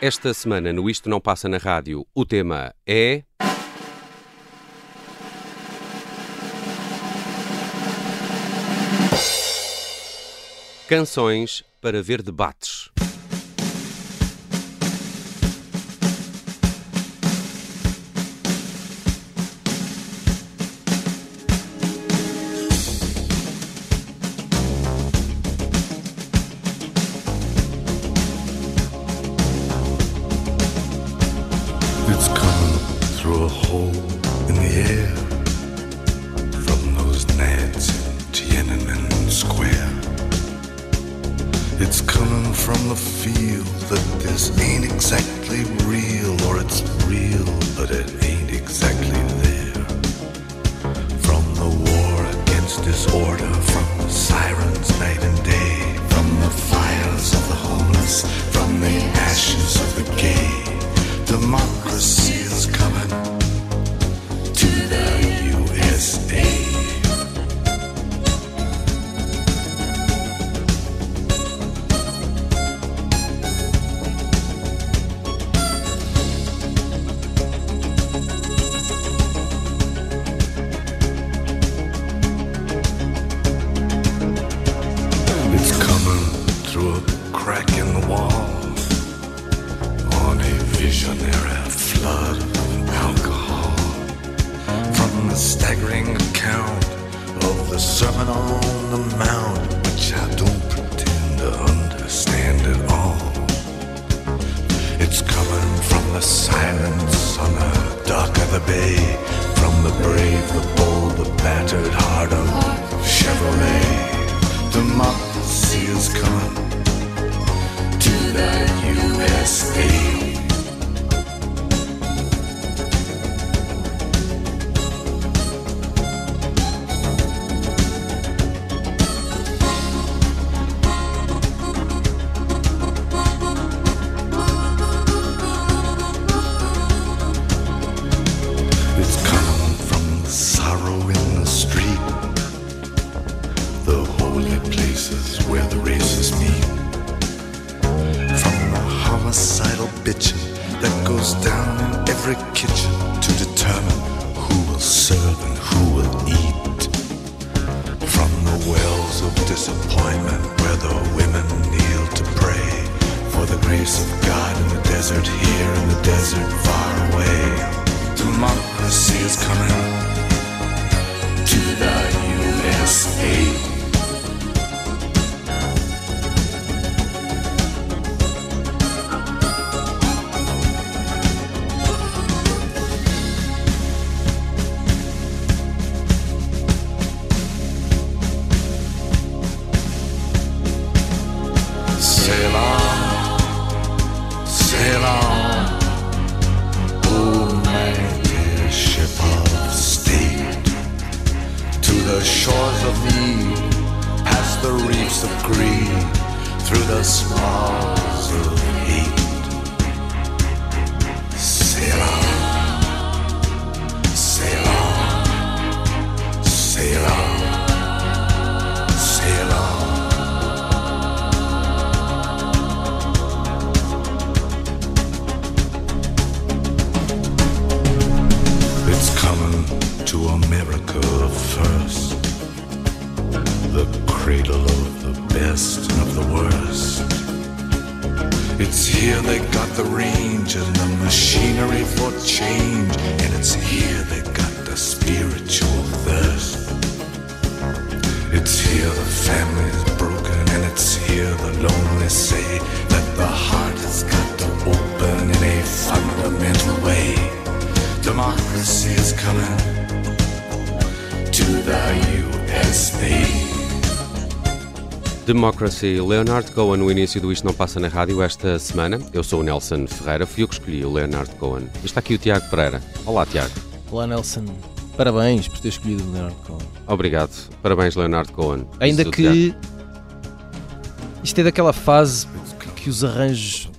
Esta semana no Isto Não Passa na Rádio, o tema é. Canções para ver debates. desert far away. Democracy is coming. Democracy. Leonard Cohen, no início do Isto Não Passa na Rádio esta semana. Eu sou o Nelson Ferreira, fui eu que escolhi o Leonard Cohen. Está aqui o Tiago Pereira. Olá, Tiago. Olá, Nelson. Parabéns por ter escolhido o Leonard Cohen. Obrigado. Parabéns, Leonard Cohen. Ainda que Tiago. isto é daquela fase que, que os arranjos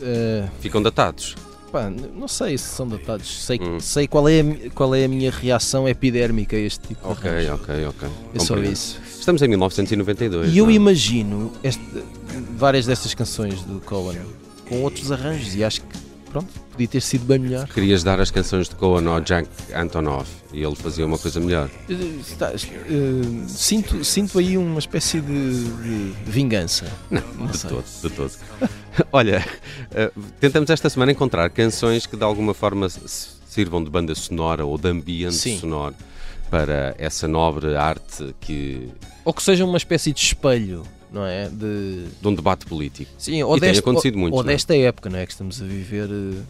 uh... ficam datados. Pá, não sei se são datados. Sei, Hum. sei qual, é a, qual é a minha reação epidérmica a este tipo de Ok, ok, ok. É só isso. Estamos em 1992. E eu não é? imagino este- várias destas canções do Cohen com outros arranjos e acho que, pronto, podia ter sido bem melhor. Querias dar as canções de Cohen ao Jack Antonoff e ele fazia uma coisa melhor. Eh, está- eh, sinto, sinto aí uma espécie de, de vingança. Não, Não de sei. todo, de todo. Olha, eh, tentamos esta semana encontrar canções que de alguma forma sirvam de banda sonora ou de ambiente Sim. sonoro para essa nobre arte que, Ou que seja uma espécie de espelho, não é? De, de um debate político. sim, ou E tem desta, acontecido ou, muito, ou não é? desta época, não é? Que estamos a viver. eh,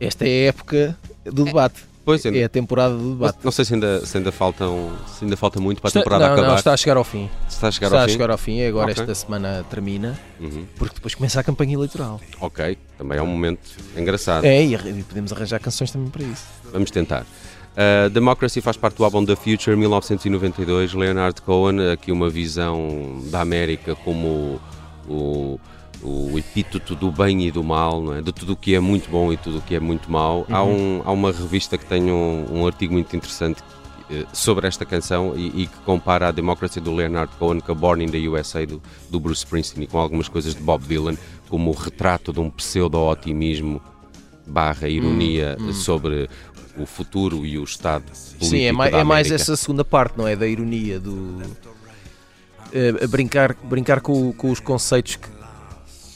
Esta é a época do debate. Pois ainda, É a temporada do não, debate. não sei se ainda, se ainda faltam, se ainda falta muito para a Está- temporada não, acabar. não, está a chegar ao fim. está a chegar está ao a fim. chegar ao fim e agora Ok. esta semana termina, Uhum. porque depois começa a campanha eleitoral. Ok, também é um momento engraçado. É, e podemos arranjar canções também para isso. Vamos tentar. Uh, Democracy faz parte do álbum The Future 1992. Leonard Cohen, aqui uma visão da América como o, o epíteto do bem e do mal, é? de tudo o que é muito bom e tudo o que é muito mau. Há, um, há uma revista que tem um, um artigo muito interessante eh, sobre esta canção e, e que compara a Democracy do Leonard Cohen com a Born in the USA do, do Bruce Springsteen e com algumas coisas de Bob Dylan como o retrato de um pseudo-otimismo barra ironia sobre o futuro e o estado político Sim, é mais, da é mais essa segunda parte, não é? Da ironia, do. eh, a brincar, brincar com, com os conceitos que,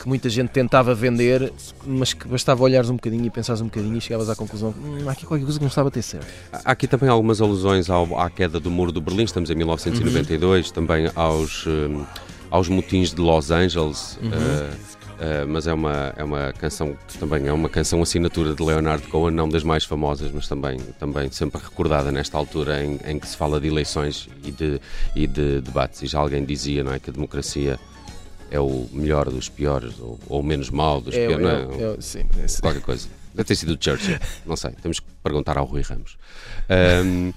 que muita gente tentava vender, mas que bastava olhares um bocadinho e pensares um bocadinho e chegavas à conclusão: hum, há aqui qualquer coisa que não estava a ter certo. Há aqui também algumas alusões ao- à queda do Muro do Berlim, estamos em 1992, também aos, hum, aos motins de Los Angeles, eh, eh, mas é uma, é uma canção que também é uma canção assinatura de Leonard Cohen, não das mais famosas, mas também, também sempre recordada nesta altura em, em que se fala de eleições e de, e de debates. E já alguém dizia não é, que a democracia é o melhor dos piores, ou, ou o menos mau dos É, piores. não é- é? é- sim, sim. qualquer coisa. Deve ter sido o Churchill, não sei. Temos que perguntar ao Rui Ramos. Ahm,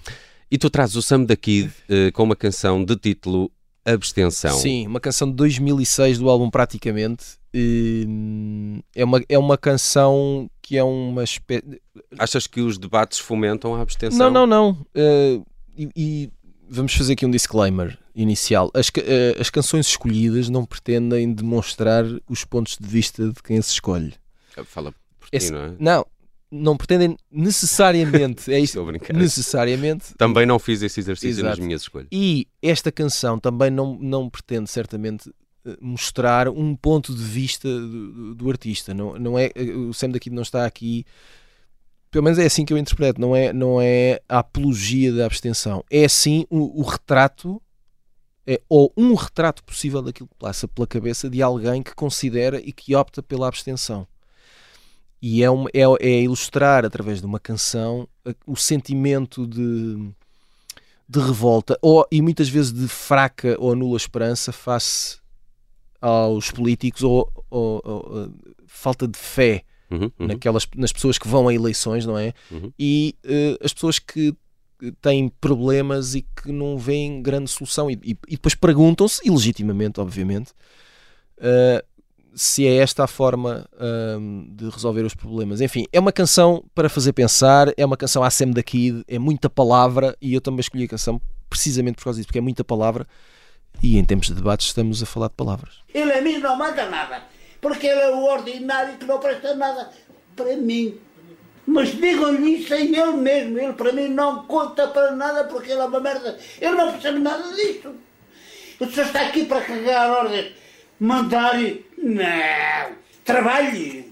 e tu trazes o Sam da Kid eh, com uma canção de título Abstenção. Sim, uma canção de 2006 do álbum Praticamente. Hum, É uma, é uma canção que é uma espécie. Achas que os debates fomentam a abstenção? Não, não, não. Eh, e, e vamos fazer aqui um disclaimer inicial. As, eh, as canções escolhidas não pretendem demonstrar os pontos de vista de quem as escolhe. Fala por Esse- ti, não é? Não, não pretendem necessariamente. É isto. Necessariamente. Também não fiz esse exercício nas Exato. minhas escolhas. E esta canção também não, não pretende, certamente, eh, mostrar um ponto de vista do, do- do artista. Não, não é, eh, o Sam daqui não está aqui. Pelo menos é assim que eu interpreto. Não é, não é a apologia da abstenção. É sim o, o retrato. É, ou um retrato possível daquilo que passa pela cabeça de alguém que considera e que opta pela abstenção. E é, um, é, é ilustrar através de uma canção o sentimento de, de revolta ou, e muitas vezes de fraca ou nula esperança face aos políticos ou, ou- ou, falta de fé Uhum, uhum. naquelas, nas pessoas que vão a eleições, não é? Uhum. E uh, as pessoas que têm problemas e que não veem grande solução e, e- e depois perguntam-se, e legitimamente, obviamente, uh, se é esta a forma um, de resolver os problemas. Enfim, é uma canção para fazer pensar, é uma canção à Sam da Kid, é muita palavra e eu também escolhi a canção precisamente por causa disso, porque é muita palavra e em tempos de debates estamos a falar de palavras. Ele a mim não manda nada, porque ele é o ordinário que não presta nada para mim. Mas digam-lhe isso a ele mesmo, ele para mim não conta para nada porque ele é uma merda. Ele não percebe nada disto. O senhor está aqui para cagar ordens, mandar. Não! Trabalhe!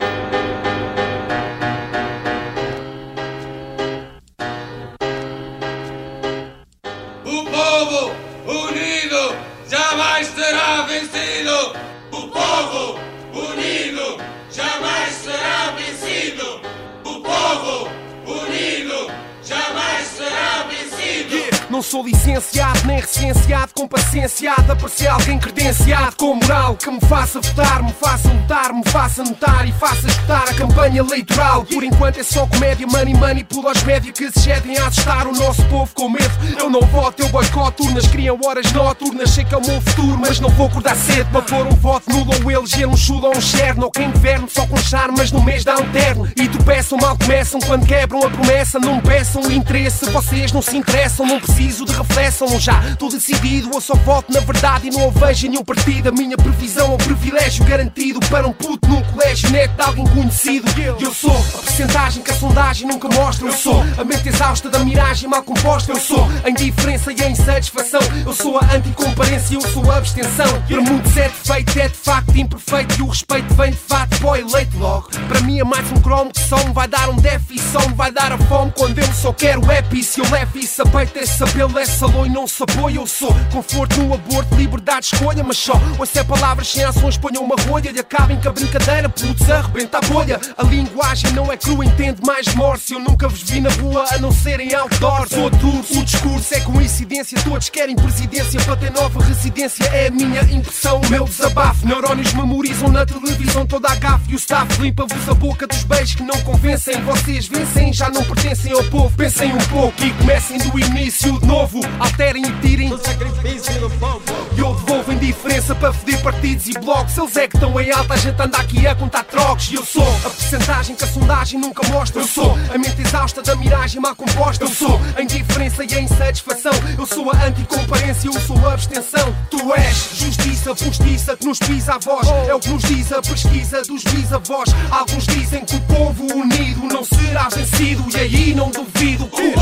Não sou licenciado, nem recenseado, com paciência de aparecer alguém credenciado com moral que me faça votar, me faça lutar, me faça notar e faça escutar a campanha eleitoral. Por enquanto é só comédia, money, money, pula aos médios que se cedem a assustar o nosso povo com medo. Eu não voto, eu boicoto urnas, criam horas noturnas, sei que é o meu futuro, mas não vou acordar cedo para pôr um voto nulo ou eleger um chulo ou um cherno. Ou quem governo só com charme, mas no mês dá um terno. E tropeçam, mal começam quando quebram a promessa. Não peçam interesse, vocês não se interessam, não preciso de reflexão. Já estou decidido, eu só voto na verdade e não vejo nenhum partido. A minha previsão é um privilégio garantido para um puto num colégio neto de alguém conhecido. Eu sou a percentagem que a sondagem nunca mostra. Eu sou a mente exausta da miragem mal composta. Eu sou a indiferença e a insatisfação. Eu sou a anticomparência, eu sou a abstenção. Para muitos é defeito, é de facto imperfeito. E o respeito vem de fato o eleito logo. Para mim é mais um cromo que só me vai dar um déficit. Só me vai dar a fome quando eu só quero epi. Se eu levo isso a peito, esse apelo é salão e não se apoia. Eu sou conforto no aborto, liberdade de escolha. Mas só ouço é palavras sem ações, ponham uma rolha e acabem com a brincadeira. Putz, arrebenta a bolha. A linguagem não é crua, entende mais morse. Eu nunca vos vi na rua a não ser em outdoor. Sou duro, o discurso é coincidência. Todos querem presidência para ter nova residência. É a minha impressão, o meu desabafo. Neurónios memorizam na televisão toda a gafe. E o staff limpa-vos a boca dos beijos que não convencem. Vocês vencem, já não pertencem ao povo. Pensem um pouco e comecem do início novo. Alterem e tirem o sacrifício do povo. E eu devolvo indiferença para foder partidos e blocos. Eles é que estão em alta, a gente anda aqui a contar trocos. E eu sou a percentagem que a sondagem nunca mostra. Eu sou a mente exausta da miragem mal composta. Eu sou a indiferença e a insatisfação. Eu sou a anticomparência, eu sou a abstenção. Tu és justiça, justiça que nos pisa a voz. É o que nos diz a pesquisa dos bisavós. Alguns dizem que o povo unido não será vencido. E aí não duvido que.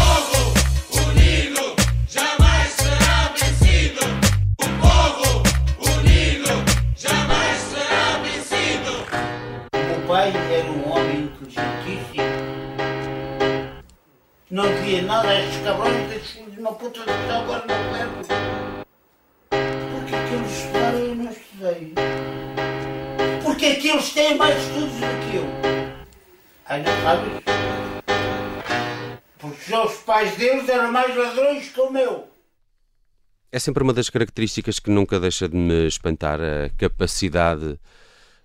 De puta que está agora. Porque é que eles estudaram e eu não estudei? Porque é que eles têm mais estudos do que eu? Ainda sabes? Porque os pais deles eram mais ladrões que o meu. É sempre uma das características que nunca deixa de me espantar a capacidade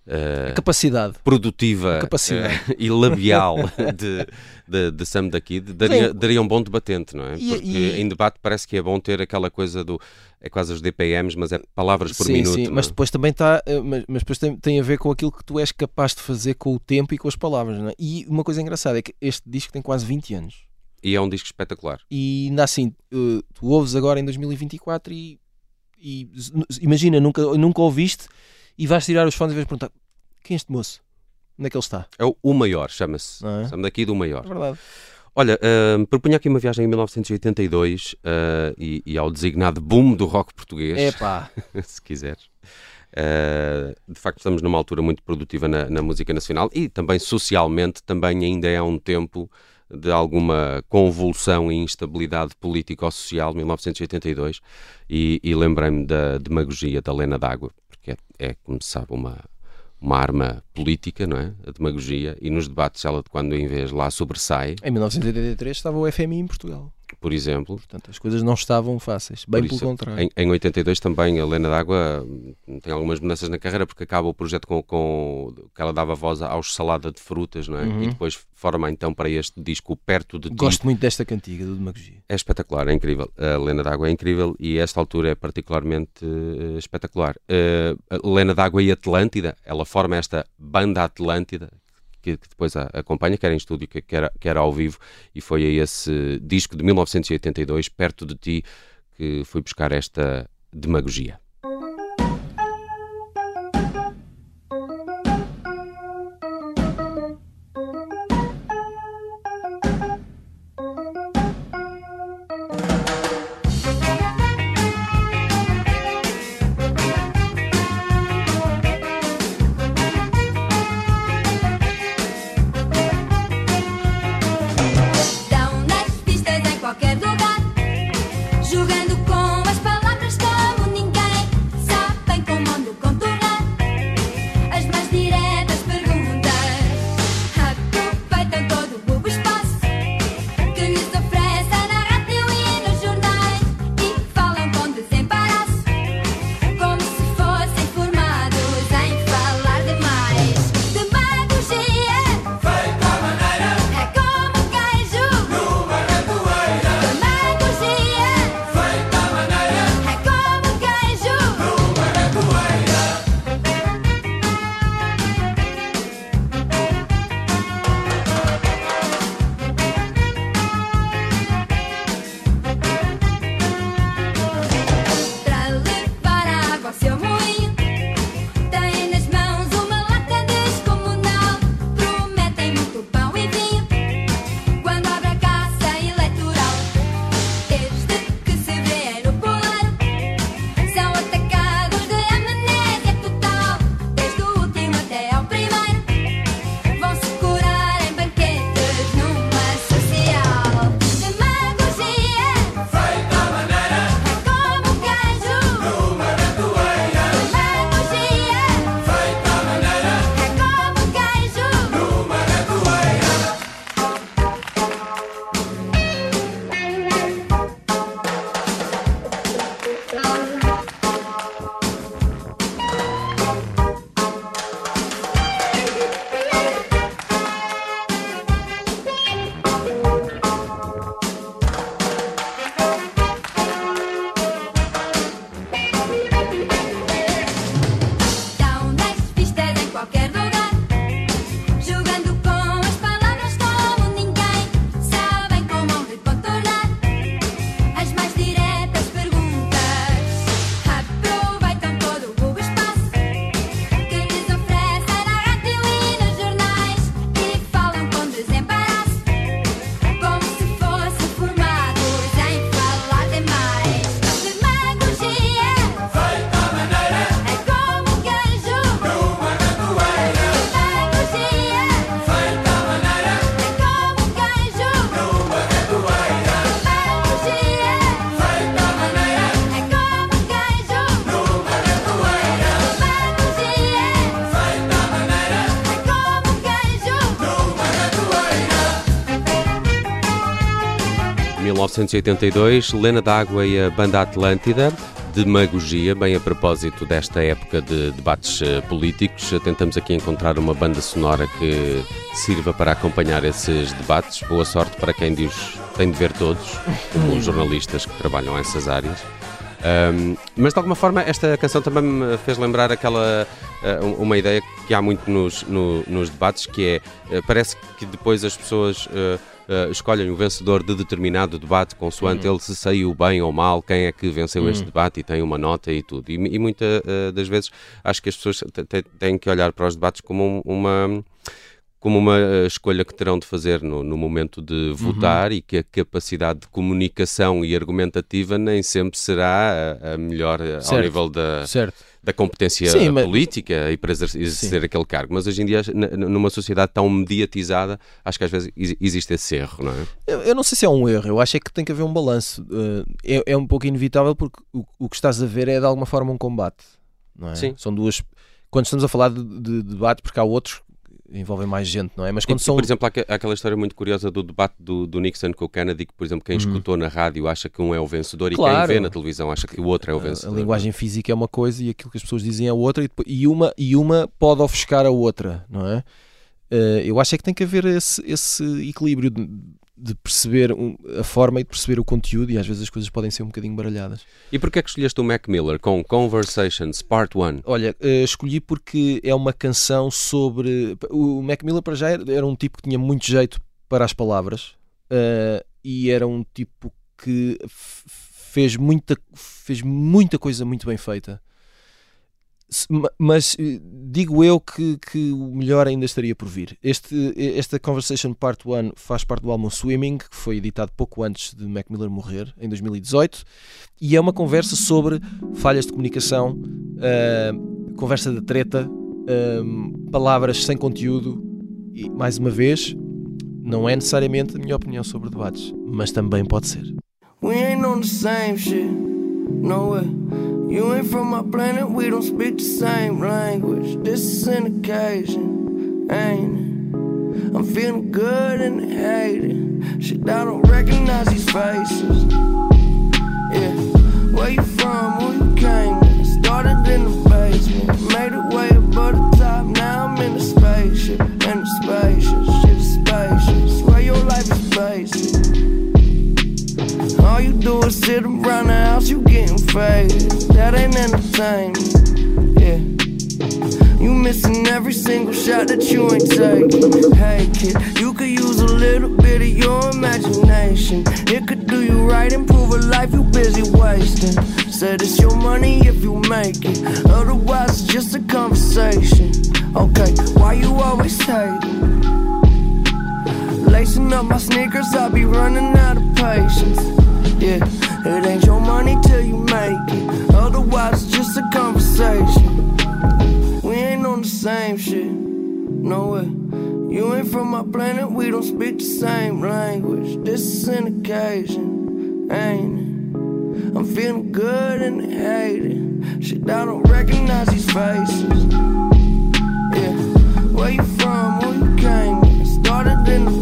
eh, A capacidade. produtiva Capacidade. eh, e labial de, de, de Sam daqui daria, Sim. daria um bom debatente, não é? E- Porque e- em debate parece que é bom ter aquela coisa do. É quase os DPMs, mas é palavras por sim, minuto. sim, não é? mas depois também está, mas, mas depois tem, tem a ver com aquilo que tu és capaz de fazer com o tempo e com as palavras, não é? E uma coisa engraçada é que este disco tem quase 20 anos. E é um disco espetacular. E ainda assim, eh, tu ouves agora em 2024 e, e imagina, nunca, nunca ouviste e vais tirar os fones e vais perguntar quem é este moço? Onde é que ele está? É o, o maior, chama-se. É? Sam daqui do É maior. verdade. Olha, uh, propunha aqui uma viagem em 1982 uh, e, e ao designado boom do rock português. É pá, se quiseres. Uh, de facto, estamos numa altura muito produtiva na, na música nacional e também socialmente, também ainda é um tempo de alguma convulsão e instabilidade político-social, 1982, e, e lembrei-me da demagogia da Lena d'Água, porque é, é, como se sabe, uma, uma arma política, não é? A demagogia, e nos debates ela de quando em vez lá sobressai, em 1983 estava o FMI em Portugal. Por exemplo, Portanto, as coisas não estavam fáceis. Bem Por pelo isso, contrário. Em, em 82 também a Helena d'Água hum, tem algumas mudanças na carreira porque acaba o projeto com, com que ela dava voz aos salada de frutas, não é? E depois forma então para este disco Perto de Ti. Uhum. Gosto muito desta cantiga do Demagogia. É espetacular, é incrível. A Helena d'Água é incrível e esta altura é particularmente eh, espetacular. Eh, a Helena d'Água e Atlântida, ela forma esta banda Atlântida que, que depois a acompanha, quer em estúdio, que- quer, quer ao vivo, e foi a esse disco de 1982, Perto de Ti, que fui buscar esta demagogia. 1982, Lena D'Água e a banda Atlântida, Demagogia, bem a propósito desta época de debates eh, políticos. Tentamos aqui encontrar uma banda sonora que sirva para acompanhar esses debates. Boa sorte para quem diz tem de ver todos, como os jornalistas que trabalham nessas áreas. Um, mas de alguma forma esta canção também me fez lembrar aquela uh, uma ideia que há muito nos, no- nos debates que é uh, parece que depois as pessoas uh, uh, escolhem o vencedor de determinado debate consoante ele se saiu bem ou mal, quem é que venceu este debate e tem uma nota e tudo. E, e muitas das vezes acho que as pessoas têm que olhar para os debates como um- uma como uma eh, escolha que terão de fazer no, no momento de votar e que a capacidade de comunicação e argumentativa nem sempre será a, a melhor eh, ao Certo. nível da, Certo. Da competência Sim, mas- política e para exer- exercer aquele cargo. Mas hoje em dia, numa sociedade tão mediatizada, acho que às vezes exi- existe esse erro, não é? Eu, eu não sei se é um erro, eu acho é que tem que haver um balanço. Eh, é, é um pouco inevitável porque o, o que estás a ver é de alguma forma um combate. Não é? Sim. São duas. Quando estamos a falar de, de debate, porque há outros envolvem mais gente, não é? Mas quando E, são. Por exemplo, há aque- há aquela história muito curiosa do debate do, do Nixon com o Kennedy, que, por exemplo, quem escutou na rádio acha que um é o vencedor e Uhum. Claro. quem vê na televisão acha que o outro é o a- vencedor. A linguagem física é uma coisa e aquilo que as pessoas dizem é outra, e, depois- e uma, e uma pode ofuscar a outra, não é? Eh, eu acho é que tem que haver esse, esse equilíbrio de, de perceber a forma e de perceber o conteúdo, e às vezes as coisas podem ser um bocadinho baralhadas. E porquê é que escolheste o Mac Miller com Conversations Part 1? Olha, eh, escolhi porque é uma canção sobre. O Mac Miller, para já, era um tipo que tinha muito jeito para as palavras eh, e era um tipo que fez muita, fez muita coisa muito bem feita. Mas eh, digo eu que, que o melhor ainda estaria por vir. Este, esta Conversation Part 1 faz parte do álbum Swimming, que foi editado pouco antes de Mac Miller morrer, em 2018, e é uma conversa sobre falhas de comunicação, ah, conversa de treta, ah, palavras sem conteúdo e, mais uma vez, não é necessariamente a minha opinião sobre debates, mas também pode ser. We ain't on the same shit. No way. You ain't from my planet, we don't speak the same language. This is an occasion, ain't it? I'm feeling good and hated. Shit, I don't recognize these faces. Yeah. Where you from? Who you came with? Started in the basement. Made it way above the top. Now I'm in the spaceship. In the spacious. All you do is sit around the house, you getting faded. That ain't entertainment. Yeah. You missing every single shot that you ain't taking. Hey kid, you could use a little bit of your imagination. It could do you right, improve a life you busy wasting. Said it's your money if you make it. Otherwise, it's just a conversation. Okay, why you always hating? Lacing up my sneakers, I'll be running out of patience. Yeah, it ain't your money till you make it. Otherwise, it's just a conversation. We ain't on the same shit. No way. You ain't from my planet, we don't speak the same language. This is an occasion, ain't it? I'm feeling good and hated. Shit, I don't recognize these faces. Yeah, where you from? Who you came? Started in the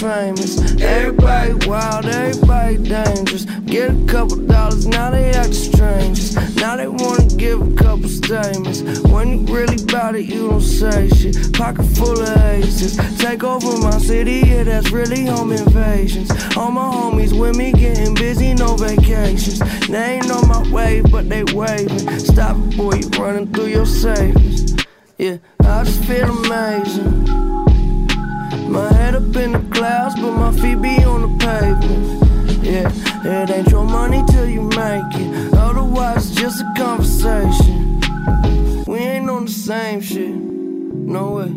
famous, everybody wild, everybody dangerous. Get a couple dollars, now they act strangers. Now they wanna give a couple statements. When you really bout it, you don't say shit. Pocket full of aces, take over my city, yeah, that's really home invasions. All my homies with me getting busy, no vacations. They ain't on my wave, but they waving. Stop it, boy, you running through your savings. Yeah, I just feel amazing. My head up in the clouds, but my feet be on the pavement. Yeah, it ain't your money till you make it. Otherwise, it's just a conversation. We ain't on the same shit. No way.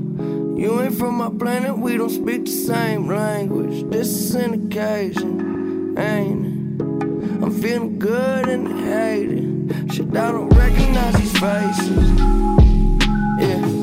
You ain't from my planet, we don't speak the same language. This is an occasion, ain't it? I'm feeling good and hated. Shit, I don't recognize these faces. Yeah,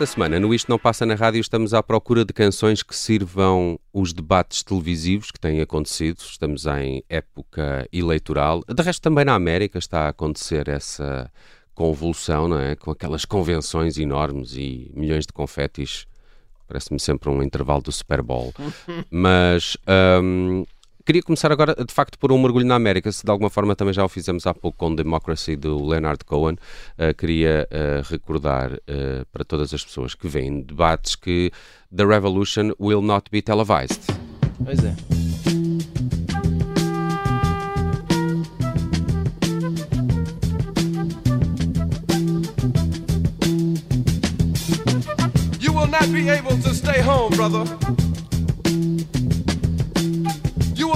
Esta semana, no Isto Não Passa na Rádio, estamos à procura de canções que sirvam os debates televisivos que têm acontecido. Estamos em época eleitoral. De resto, também na América está a acontecer essa convulsão, não é? Com aquelas convenções enormes e milhões de confetis. Parece-me sempre um intervalo do Super Bowl. Mas hum, queria começar agora, de facto, por um mergulho na América. Se de alguma forma também já o fizemos há pouco com Democracy do Leonard Cohen, uh, queria uh, recordar uh, para todas as pessoas que veem debates que The Revolution will not be televised. Pois é. You will not be able to stay home, brother.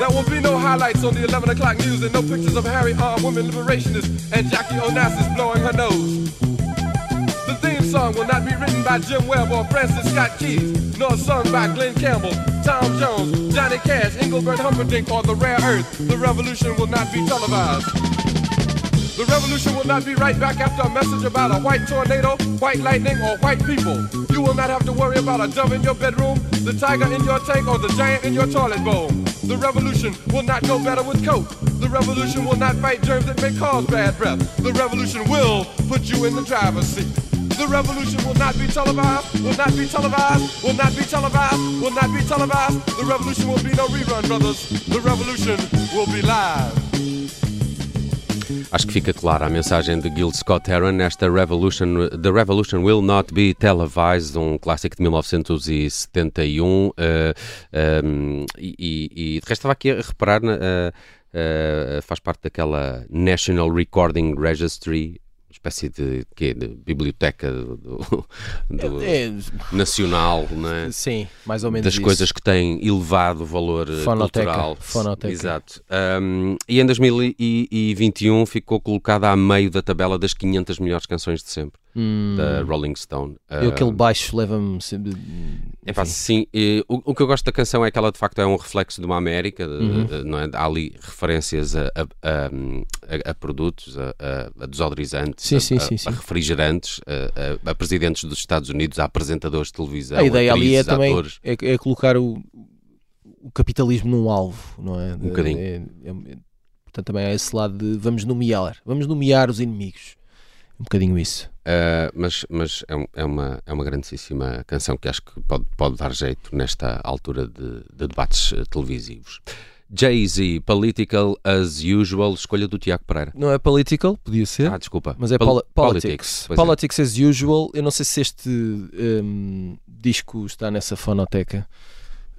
There won't be no highlights on the 11 o'clock news and no pictures of Harry armed women liberationists and Jackie Onassis blowing her nose. The theme song will not be written by Jim Webb or Francis Scott Keys, nor sung by Glenn Campbell, Tom Jones, Johnny Cash, Engelbert Humperdinck, or The Rare Earth. The revolution will not be televised. The revolution will not be right back after a message about a white tornado, white lightning, or white people. You will not have to worry about a dove in your bedroom, the tiger in your tank, or the giant in your toilet bowl. The revolution will not go better with Coke. The revolution will not fight germs that may cause bad breath. The revolution will put you in the driver's seat. The revolution will not be televised, will not be televised, will not be televised, will not be televised. The revolution will be no rerun, brothers. The revolution will be live. Acho que fica clara a mensagem de Gil Scott Heron nesta Revolution, The Revolution Will Not Be Televised, um clássico de 1971. Uh, um, e, e, e de resto estava aqui a reparar, uh, uh, faz parte daquela National Recording Registry espécie de, quê? de biblioteca do, do- do- É, nacional, não é? sim, mais ou menos das isso. coisas que têm elevado valor eh, Fonoteca, cultural. fonoteca. Exato. Um, e em 2021 ficou colocada a meio da tabela das 500 melhores canções de sempre Hum, da Rolling Stone. e aquele Um, baixo leva-me sempre. é enfim. sim, e o, o que eu gosto da canção é que ela de facto é um reflexo de uma América, de- Uhum. de- não é? há ali referências a, a- a- a- produtos, a desodorizantes, Sim, a, sim, a- sim, sim. a refrigerantes, a, a- a presidentes dos Estados Unidos, a apresentadores de televisão, A ideia ali é também atores. é, é colocar o, o capitalismo num alvo, não é? Um bocadinho. É- é- é- portanto, também há esse lado de vamos nomear, vamos nomear os inimigos. Um bocadinho isso. Uh, mas mas é, é uma, é uma grandíssima canção que acho que pode, pode dar jeito nesta altura de, de debates eh, televisivos. Jay-Z, Political as Usual, escolha do Tiago Pereira. Não é political, podia ser. Ah, desculpa. Mas é Pol- poli- politics. pois é. Politics as usual. Eu não sei se este hum, disco está nessa fonoteca,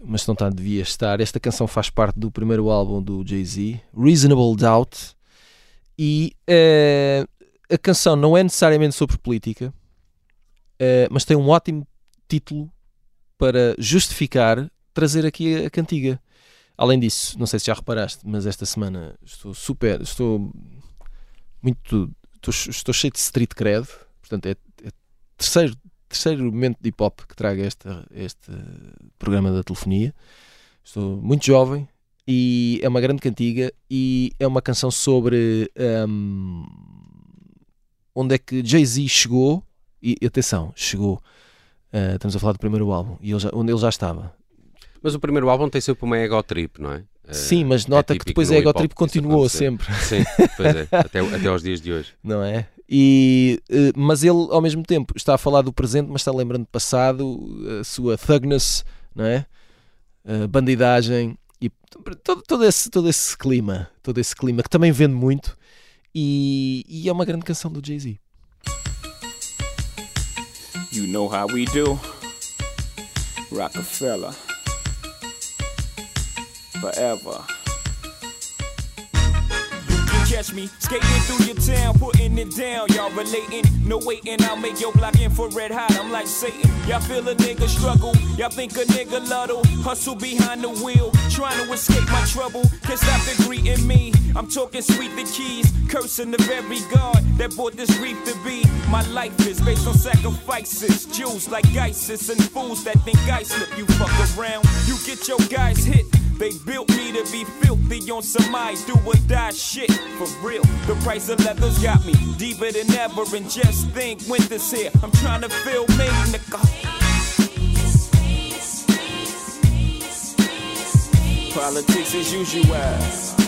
mas se não está, devia estar. Esta canção faz parte do primeiro álbum do Jay-Z, Reasonable Doubt. E eh, a canção não é necessariamente sobre política, eh, mas tem um ótimo título para justificar trazer aqui a cantiga. Além disso, não sei se já reparaste, mas esta semana estou super, estou muito, estou, estou cheio de street cred, portanto é, é terceiro, terceiro momento de hip hop que traga esta, este programa da telefonia. Estou muito jovem e é uma grande cantiga e é uma canção sobre hum, onde é que Jay-Z chegou e atenção, chegou. Uh, estamos a falar do primeiro álbum e ele já- onde ele já estava. Mas o primeiro álbum tem sempre uma ego trip, não é? Uh, Sim, mas nota que típico depois no a ego trip que continuou sempre. Sim, pois é, até, até aos dias de hoje. não é? E, eh, mas ele, ao mesmo tempo, está a falar do presente, mas está lembrando do passado, a sua thugness, não é? A bandidagem e todo, todo, esse, todo esse clima, todo esse clima que também vende muito e, e é uma grande canção do Jay-Z. You know how we do. Rockefeller. Forever. Catch me skating through your town, putting it down. Y'all relating, no waiting. I'll make your block infrared hot. I'm like Satan. Y'all feel a nigga struggle. Y'all think a nigga luddle. Hustle behind the wheel, trying to escape my trouble. Can't stop the greeting me. I'm talking sweet the keys, cursing the very God that brought this grief to be. My life is based on sacrifices. Jews like ISIS and fools that think I slip. You fuck around, you get your guys hit. They built me to be filthy on some I do or die shit. For real, the price of leather's got me deeper than ever. And just think, winter's here. I'm trying to feel me, nigga. Politics as usual.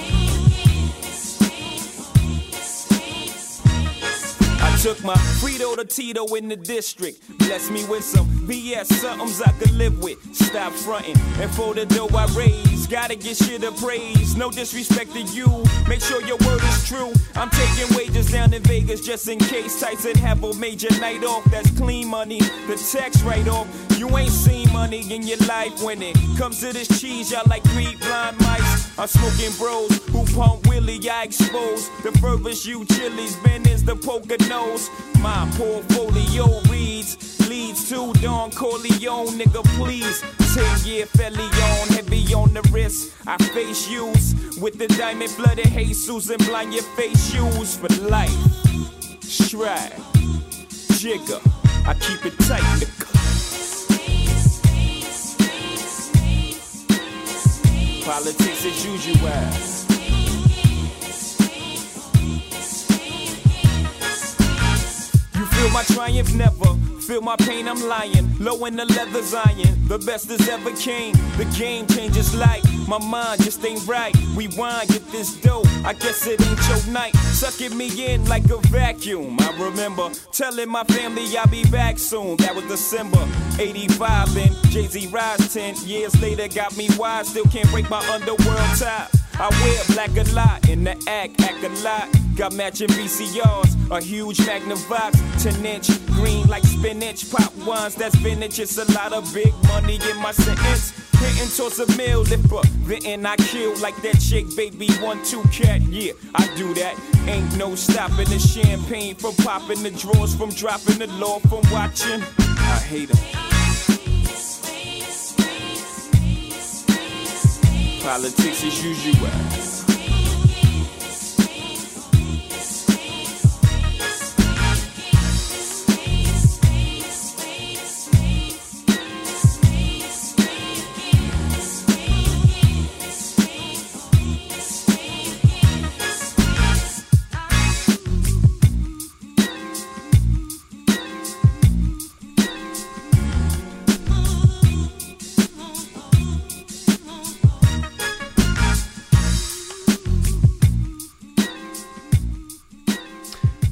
Took my Frito to Tito in the district. Bless me with some BS, somethings I could live with. Stop fronting. And for the dough I raise, gotta get shit of praise. No disrespect to you. Make sure your word is true. I'm taking wages down in Vegas just in case Tyson have a major night off. That's clean money. The tax write off. You ain't seen money in your life when it comes to this cheese. Y'all like three blind mice. I'm smoking bros who pump Willie. I expose the furthest you chilies. Ben is the poker nose. My portfolio reads leads to Don Corleone, nigga. Please, ten year felony on, heavy on the wrist. I face use with the diamond blooded Jesus and blind your face shoes for life. Stride, jigger, I keep it tight, nigga. Politics as usual. You feel my triumph never. Feel my pain, I'm lying. Low in the leather's iron. The best that's ever came. The game changes light. My mind just ain't right. Rewind, get this dope. I guess it ain't your night. Sucking me in like a vacuum. I remember telling my family I'll be back soon. That was December 85. Then Jay Z rise 10 years later. Got me wide. Still can't break my underworld top. I wear black a lot in the act, act a lot. Got matching VCRs, a huge Magnavox, 10 inch, green like spinach, pop ones, that's vintage. It's a lot of big money in my sentence. Hitting towards a meal, if a I kill like that chick, baby, one, two cat. Yeah, I do that. Ain't no stopping the champagne from popping the drawers, from dropping the law, from watching. I hate 'em. Politics as usual.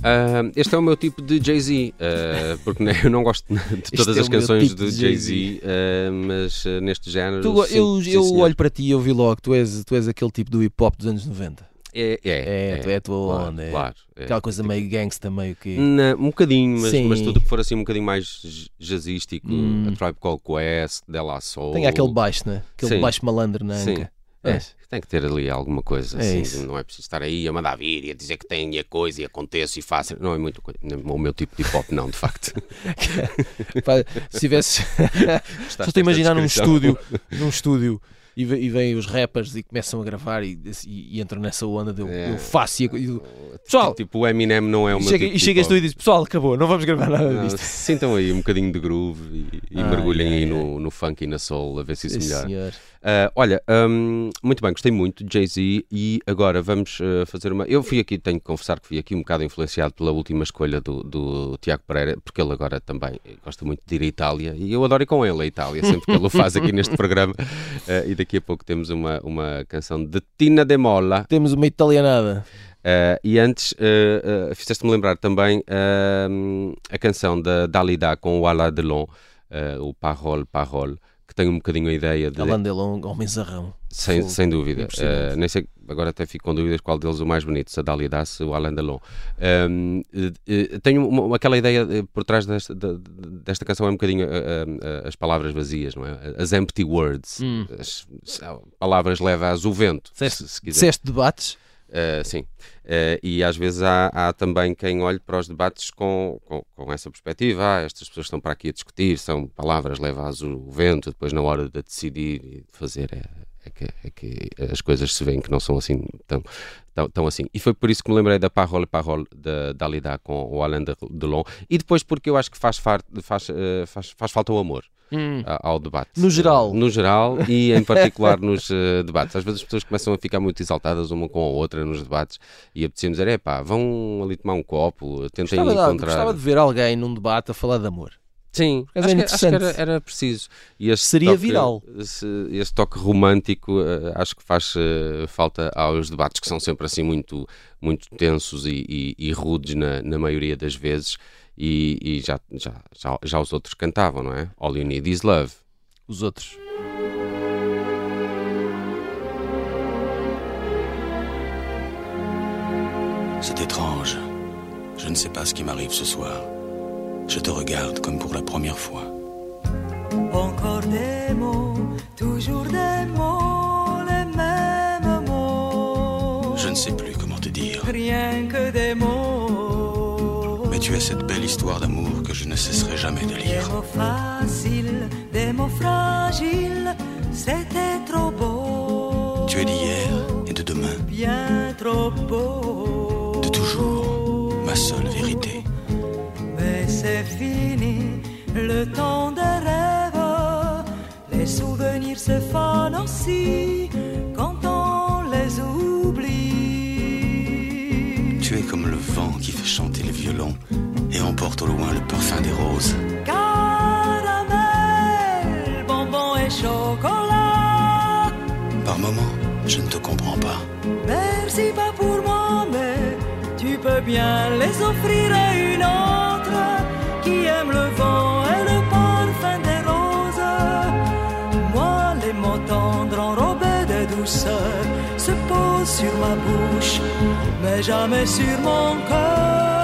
Ah, este é o meu tipo de Jay-Z, ah, porque né, eu não gosto de todas é as o meu canções tipo de Jay-Z, ah, mas ah, neste género. Tu- sim, eu sim, eu senhor. olho para ti e eu vi logo, tu és, tu és aquele tipo do hip hop dos anos 90. É, é, É, tu é a tua claro, onda. é. claro, é. Aquela coisa meio gangsta, meio que. Na- um bocadinho, mas, mas tudo que for assim um bocadinho mais jazzístico, Hum. a Tribe Called Quest, Della Soul. Tem aquele baixo, né? Aquele Sim. baixo malandro na Sim. anca. É, tem que ter ali alguma coisa É assim, não é preciso estar aí a mandar vir e a dizer que tem a coisa e acontece e faça. Não é muito o meu tipo de hip hop, não, de facto. Se tivesse. Só estou a imaginar num estúdio, num estúdio e, e vêm os rappers e começam a gravar e, e- e entram nessa onda de eu, É. eu faço e, eu- pessoal, Tipo, o Eminem não é o e meu chega, tipo e chegas tu e dizes pessoal, acabou, não vamos gravar nada Não, disto. sintam aí um bocadinho de groove e, Ai, mergulhem aí no, no funk e na soul a ver se isso melhora. senhor. Ah, olha, hum, muito bem, gostei muito de Jay-Z e agora vamos ah, fazer uma. Eu fui aqui, tenho que confessar que fui aqui um bocado influenciado pela última escolha do, do Tiago Pereira, porque ele agora também gosta muito de ir à Itália e eu adoro ir com ele à Itália, sempre que ele o faz aqui neste programa. Ah, e daqui a pouco temos uma, uma canção de Tina De Molla. Temos uma italianada. Uh, e antes, uh, uh, fizeste-me lembrar também a canção da Dalida com o Alain Delon, o Parole, Parole, que tem um bocadinho a ideia de. Alain Delon, homem zarrão. Sem, sem dúvida. Uh, nem sei, agora até fico com dúvidas qual deles é o mais bonito, se a Dalida se o Alain Delon. Um, uh, uh, tenho uma- aquela ideia por trás desta, de- de- desta canção é um bocadinho as palavras vazias, não é? As empty words. Hum. As, as palavras levas o vento. Disseste, se, se debates? Uh, sim. Uh, e às vezes há, há também quem olhe para os debates com, com, com essa perspectiva. Ah, estas pessoas estão para aqui a discutir, são palavras, levas o vento, depois na hora de decidir e de fazer é, é que, é que as coisas se veem que não são assim tão, tão, tão assim. E foi por isso que me lembrei da Parole Parole da Dalida com o Alain de- Delon e depois porque eu acho que faz, faz, uh, faz, faz falta o amor. Hum. Ao debate. No geral. No geral e em particular nos uh, debates. Às vezes as pessoas começam a ficar muito exaltadas uma com a outra nos debates e apetecia dizer: é pá, vão ali tomar um copo, tentem Gostava de, encontrar. gostava de ver alguém num debate a falar de amor. Sim, acho é que, acho que era, era preciso. E este Seria toque- viral. Esse, esse toque romântico eh, acho que faz eh, falta aos debates que são sempre assim muito, muito tensos e, e- e rudes na, na maioria das vezes. E, e já, já, já, já os outros cantavam, não é? All You Need Is Love. Os outros. C'est étrange. Je ne sais pas ce qui m'arrive ce soir. Je te regarde comme pour la première fois. Encore des mots, toujours des mots, les mêmes mots. Je ne sais plus comment te dire. Rien que cette belle histoire d'amour que je ne cesserai jamais de Des lire. mots faciles, des mots fragiles, c'était trop beau. Tu es d'hier et de demain, Bien trop beau. de toujours, ma seule vérité. Mais c'est fini, le temps des rêves. Les souvenirs se fanent aussi quand on les oublie. Tu es comme le vent qui fait chanter le violon emporte au loin le parfum des roses. Caramel, bonbons et chocolat. Par moments, je ne te comprends pas. Merci pas pour moi, mais tu peux bien les offrir à une autre qui aime le vent et le parfum des roses. Moi, les mots tendres enrobés de douceur se posent sur ma bouche, mais jamais sur mon cœur.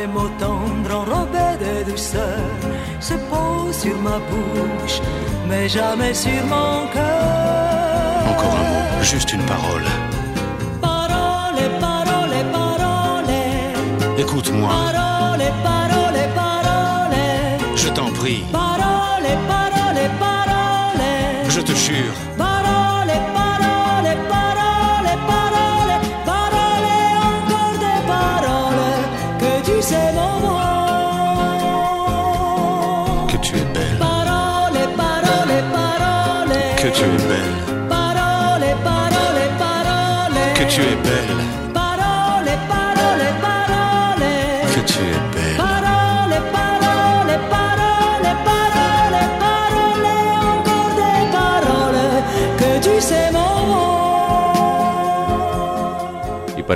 Les mots tendres enrobés de douceur se posent sur ma bouche, mais jamais sur mon cœur. Encore un mot, juste une parole. Parole, parole, parole, Écoute-moi, parole, parole, parole. je t'en prie, Parole, parole, parole. je te jure. Tu es belle, Parole, parole, parole. que tu es belle,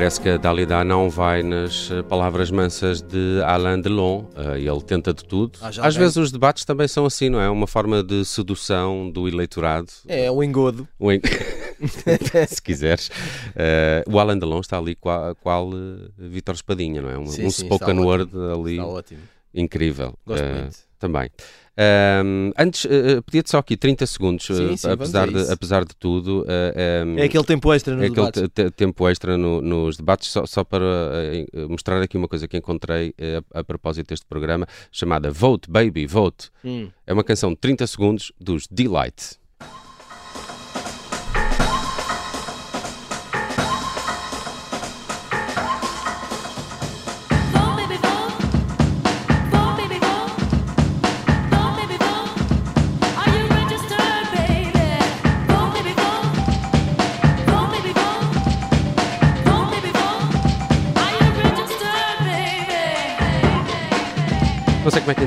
parece que a Dalida não vai nas eh, palavras mansas de Alain Delon. Eh, ele tenta de tudo. Ah, Às vezes os debates também são assim, não é? Uma forma de sedução do eleitorado. É, o engodo. O en- Se quiseres. Eh, o Alain Delon está ali qual, qual Vítor Espadinha, não é? Um, Sim, um sim, spoken word ali. Está ótimo. Incrível. Gosto Eh, muito. Também. Ahm, antes, eh, pedia-te só aqui 30 segundos, Sim, eh, sim, apesar, de, apesar de tudo. eh, ehm, É aquele tempo extra nos é aquele debates. te- te- tempo extra no- nos debates, só, só para eh, mostrar aqui uma coisa que encontrei a, a propósito deste programa, chamada Vote Baby Vote. Hum. É uma canção de 30 segundos dos Delight.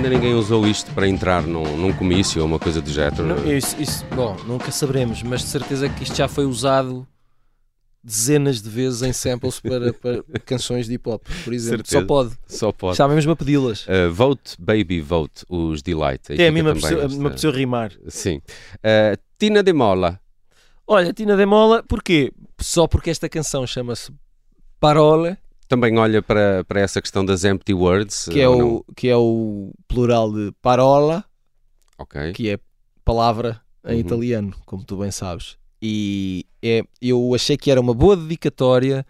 Ainda ninguém usou isto para entrar num, num comício ou uma coisa do género. Não, isso, isso- bom, nunca saberemos, mas de certeza que isto já foi usado dezenas de vezes em samples para, para canções de hip hop, por exemplo. Certeza. Só pode. Só pode. Está mesmo a pedi-las. Uh, vote Baby Vote, os Delight. Aí Até a mim me apeteceu, rimar. Sim. Uh, Tina de Mola. Olha, Tina de Mola, porquê? Só porque esta canção chama-se Parole, Também olha para, para essa questão das empty words. que é, o, que é o plural de parola, Ok. que é palavra em Uhum. italiano, como tu bem sabes. E é, eu achei que era uma boa dedicatória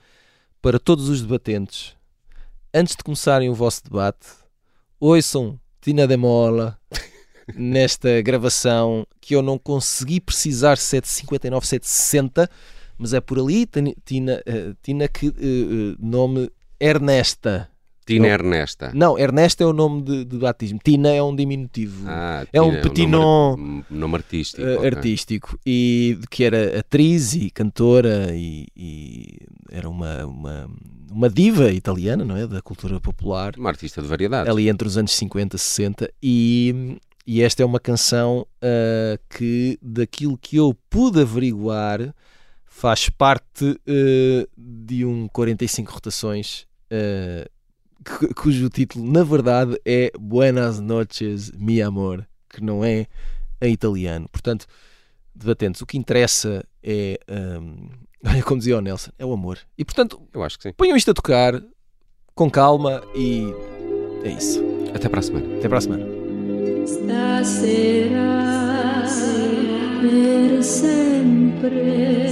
para todos os debatentes. Antes de começarem o vosso debate, ouçam Tina de Mola nesta gravação que eu não consegui precisar se é de 59, se é de 60, mas é por ali. Tina, eh, Tina que eh, eh, nome Ernesta. Tina Não- Ernesta. Não, Ernesto é o nome de, de batismo. Tina é um diminutivo. Ah, é um Tina, petit nome, nom um nome artístico. eh, ok. artístico e que era atriz e cantora e, e era uma, uma, uma diva italiana, não é? Da cultura popular. Uma artista de variedades. Ali entre os anos 50 e 60 e, e esta é uma canção ah, que daquilo que eu pude averiguar faz parte ah, de um 45 rotações cu- cujo título na verdade é Buenas noches mi amor que não é em italiano. Portanto debatentes o que interessa é ahm, olha como dizia o Nelson é o amor. E portanto Eu acho que sim. ponham isto a tocar com calma e é isso. Até para a semana. até para a semana. Stasera per sempre,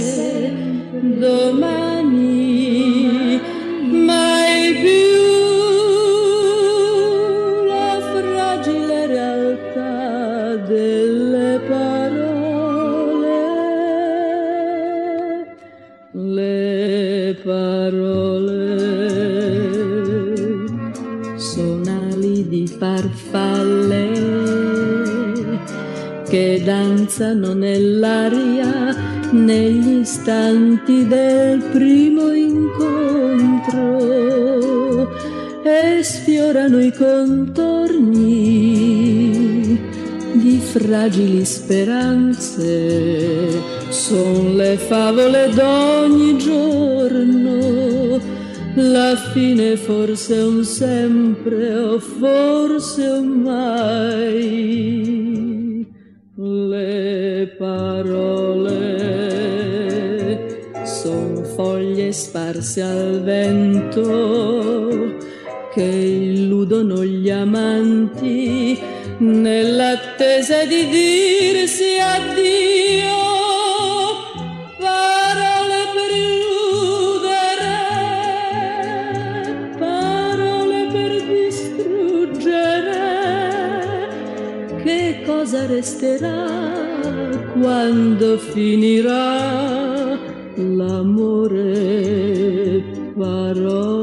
farfalle che danzano nell'aria negli istanti del primo incontro e sfiorano i contorni di fragili speranze. Son le favole d'ogni giorno, la fine forse un sempre o forse un mai. Le parole son foglie sparse al vento che illudono gli amanti nell'attesa di dirsi addio. Resterà quando finirà l'amore? Parole,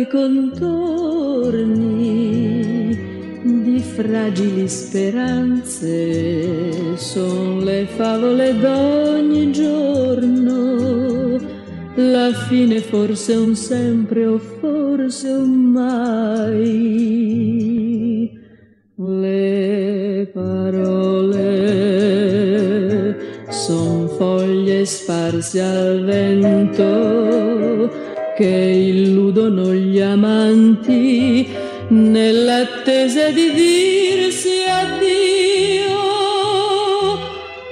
i contorni di fragili speranze. Son le favole d'ogni giorno, la fine forse un sempre o forse un mai. Le parole son foglie sparse al vento che illudono gli amanti nell'attesa di dirsi addio.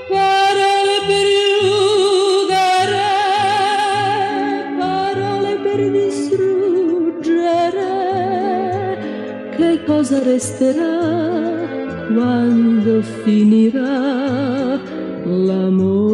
Parole per illudere, parole per distruggere. Che cosa resterà quando finirà l'amore?